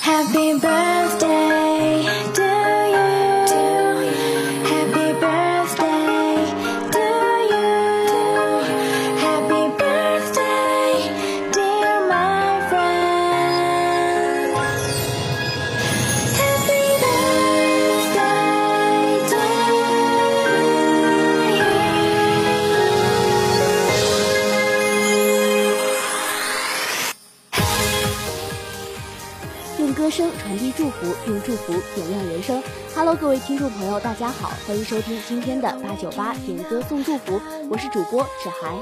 Happy birthday 用祝福点亮人生。Hello，各位听众朋友，大家好，欢迎收听今天的八九八点歌送祝福，我是主播芷涵。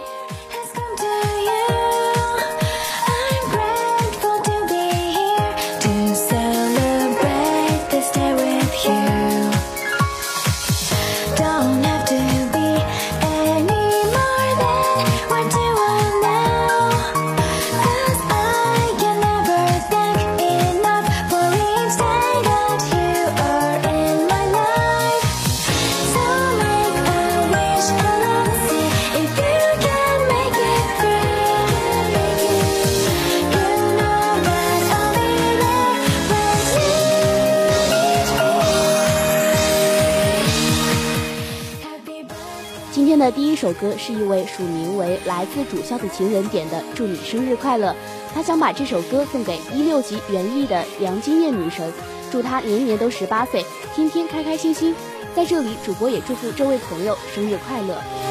歌是一位署名为来自主校的情人点的，祝你生日快乐。他想把这首歌送给一六级园艺的梁金燕女神，祝她年年都十八岁，天天开开心心。在这里，主播也祝福这位朋友生日快乐。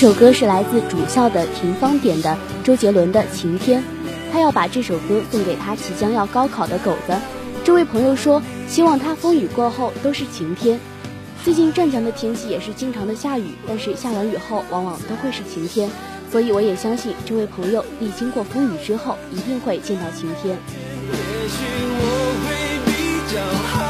首歌是来自主校的廷芳点的周杰伦的《晴天》，他要把这首歌送给他即将要高考的狗子。这位朋友说，希望他风雨过后都是晴天。最近湛江的天气也是经常的下雨，但是下完雨后往往都会是晴天，所以我也相信这位朋友历经过风雨之后，一定会见到晴天。也许我会比较好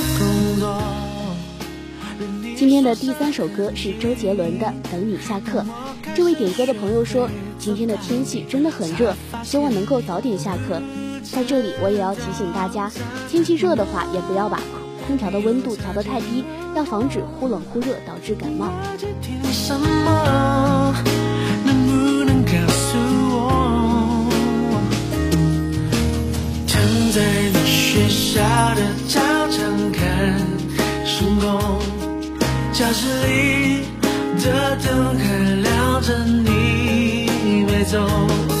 今天的第三首歌是周杰伦的《等你下课》。这位点歌的朋友说，今天的天气真的很热，希望能够早点下课。在这里，我也要提醒大家，天气热的话，也不要把空调的温度调得太低，要防止忽冷忽热导致感冒。在你学校的操场看星空，教室里的灯还亮着，你没走。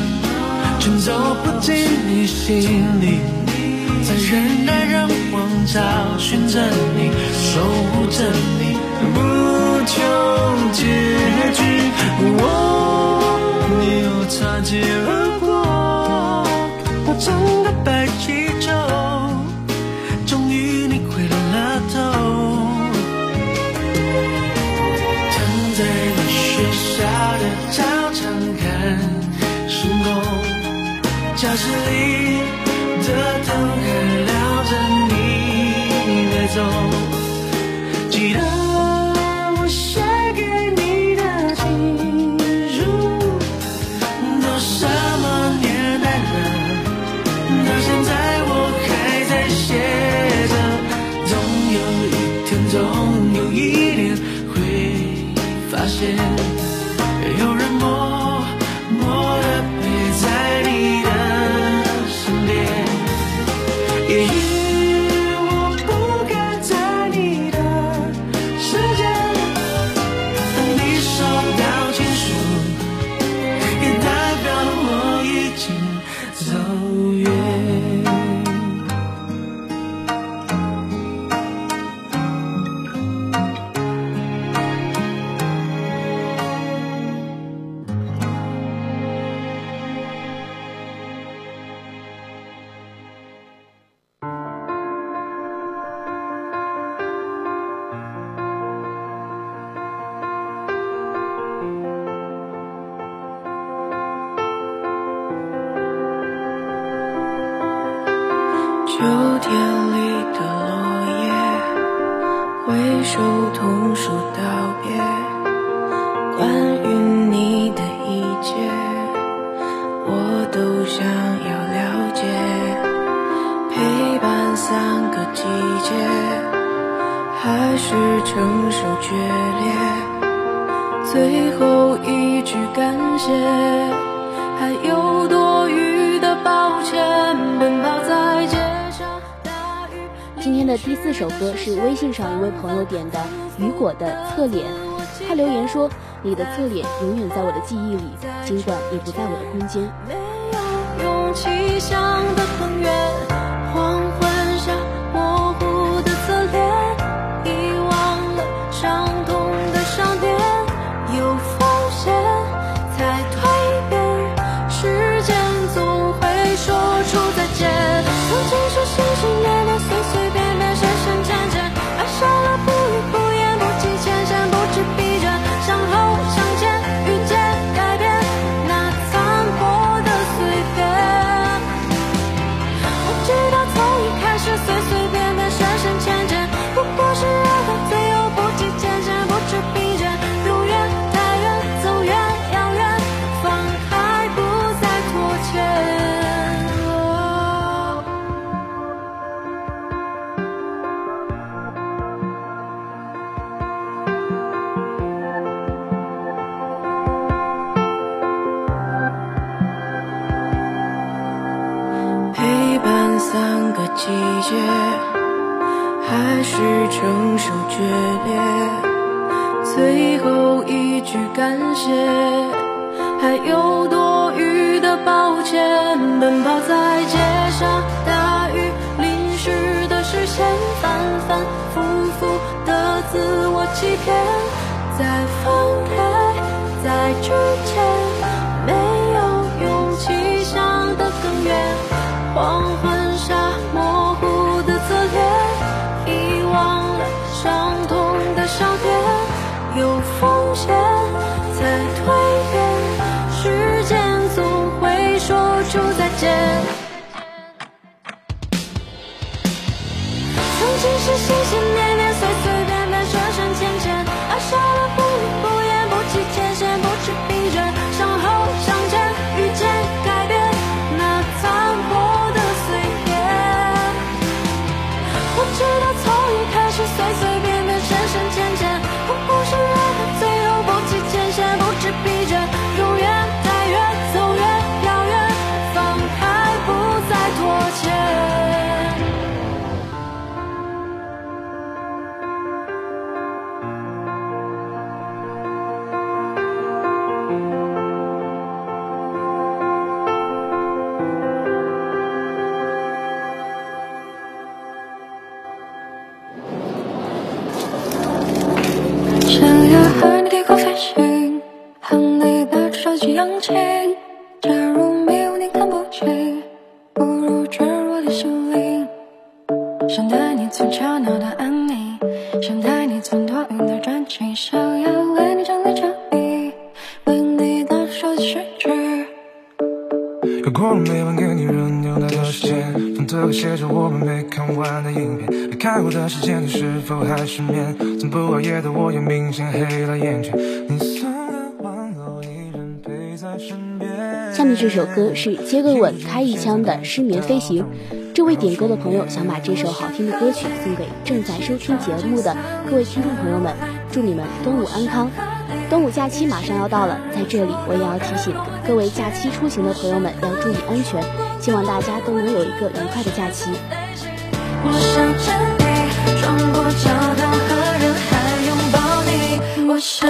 却走不进你心里，在人来人往找寻着你，守护着你，不求手同树道别。关于你的一切，我都想要了解。陪伴三个季节，还是承受决裂。最后一句感谢，还有多余的抱歉，奔跑，天的第四首歌是微信上一位朋友点的雨果的《侧脸》，他留言说：“你的侧脸永远在我的记忆里，尽管你不在我的空间。”没有勇气想的季节，还是承受决裂。最后一句感谢，还有多余的抱歉。奔跑在街上，大雨淋湿的视线，反反复复的自我欺骗。在放开，在之前，没有勇气想得更远。时间，你是否还失眠？从不熬夜的我也明显黑了眼圈。你送的玩偶依然陪在身边。下面这首歌是接个吻开一枪的《失眠飞行》。这位点歌的朋友想把这首好听的歌曲送给正在收听节目的各位听众朋友们，祝你们端午安康。端午假期马上要到了，在这里我也要提醒各位假期出行的朋友们要注意安全，希望大家都能有一个愉快的假期。我想穿过教堂和人海拥抱你，我想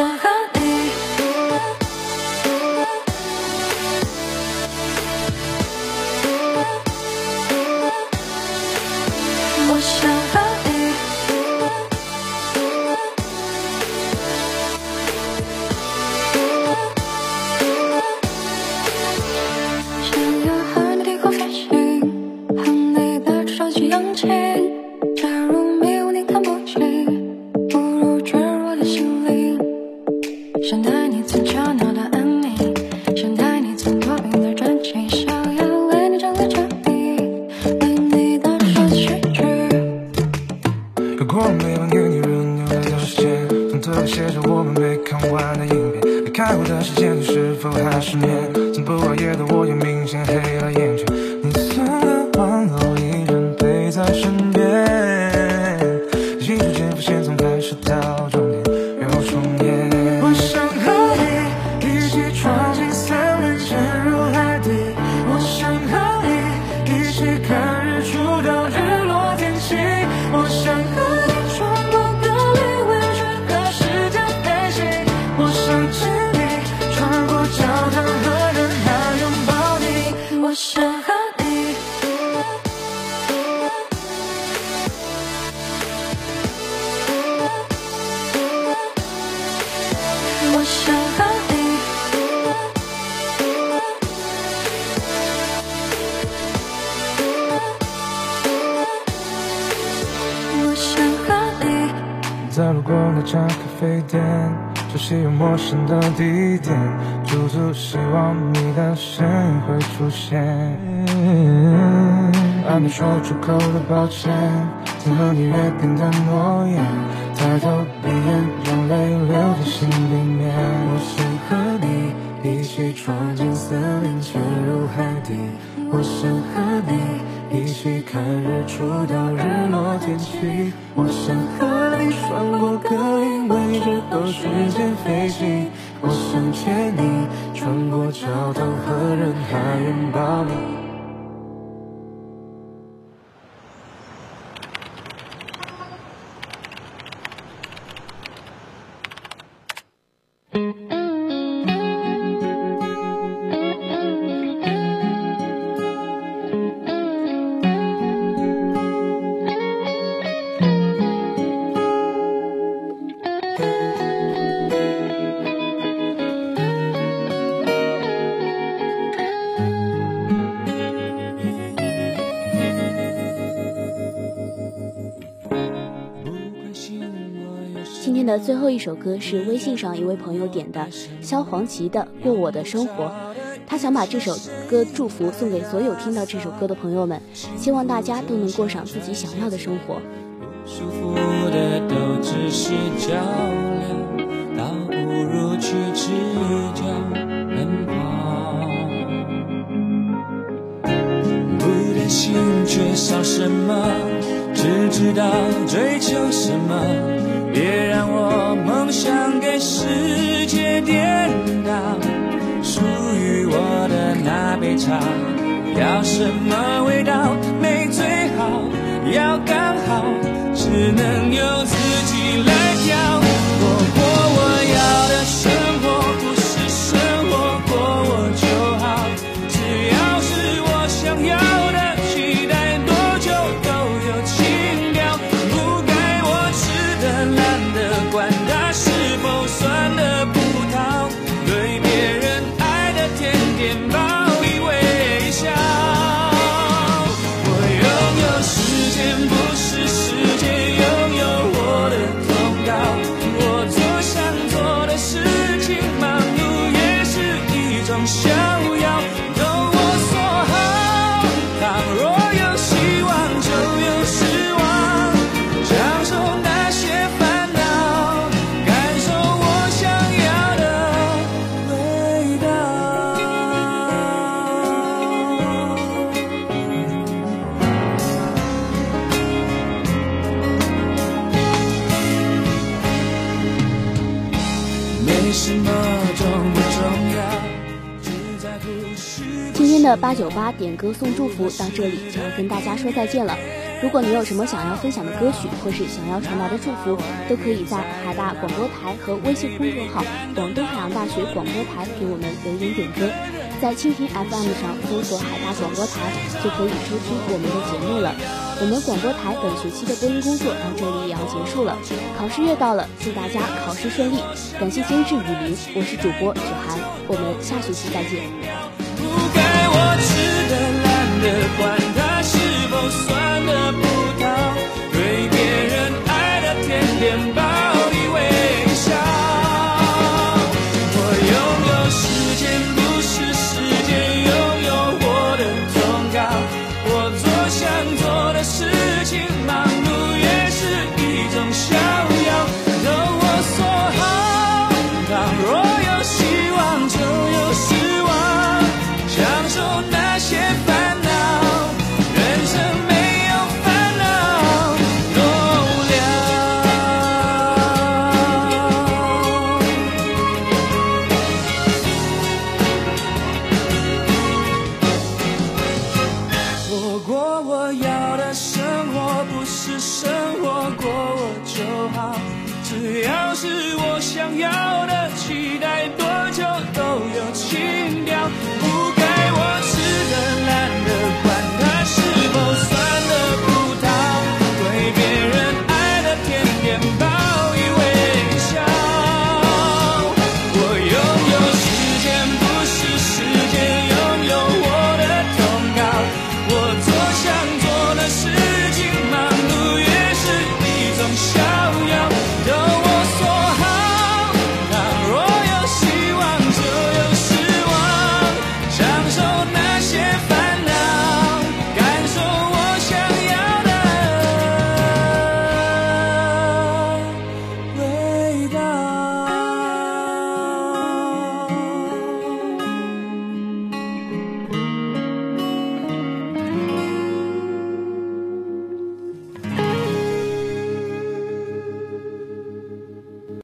陌生的地点，驻足希望你的身影会出现。还没说出口的抱歉，曾和你约定的诺言，抬头闭眼，让泪流进心里面。我想和你一起闯进森林，潜入海底。我想和你一起看日出到日落天气。我想和你穿过隔离围着和时间飞行。我想见你穿过教堂和人海拥抱你。的最后一首歌是微信上一位朋友点的，萧煌奇的《过我的生活》。他想把这首歌祝福送给所有听到这首歌的朋友们，希望大家都能过上自己想要的生活。舒服的都只是较量，倒不如去赤脚奔跑。不担心缺少什么，只知道追求什么。别让我梦想给世界颠倒，属于我的那杯茶，要什么味道没最好，要刚好，只能由自己来挑。过过我要的生八九八点歌送祝福到这里就要跟大家说再见了。如果你有什么想要分享的歌曲，或是想要传达的祝福，都可以在海大广播台和微信公众号“广东海洋大学广播台”给我们留言点歌。在蜻蜓 FM 上搜索“海大广播台”，就可以收听我们的节目了。我们广播台本学期的播音工作到这里也要结束了，考试月到了，祝大家考试顺利。感谢监制雨林，我是主播芷涵，我们下学期再见。的管它是否酸的葡萄对别人爱的甜点吧。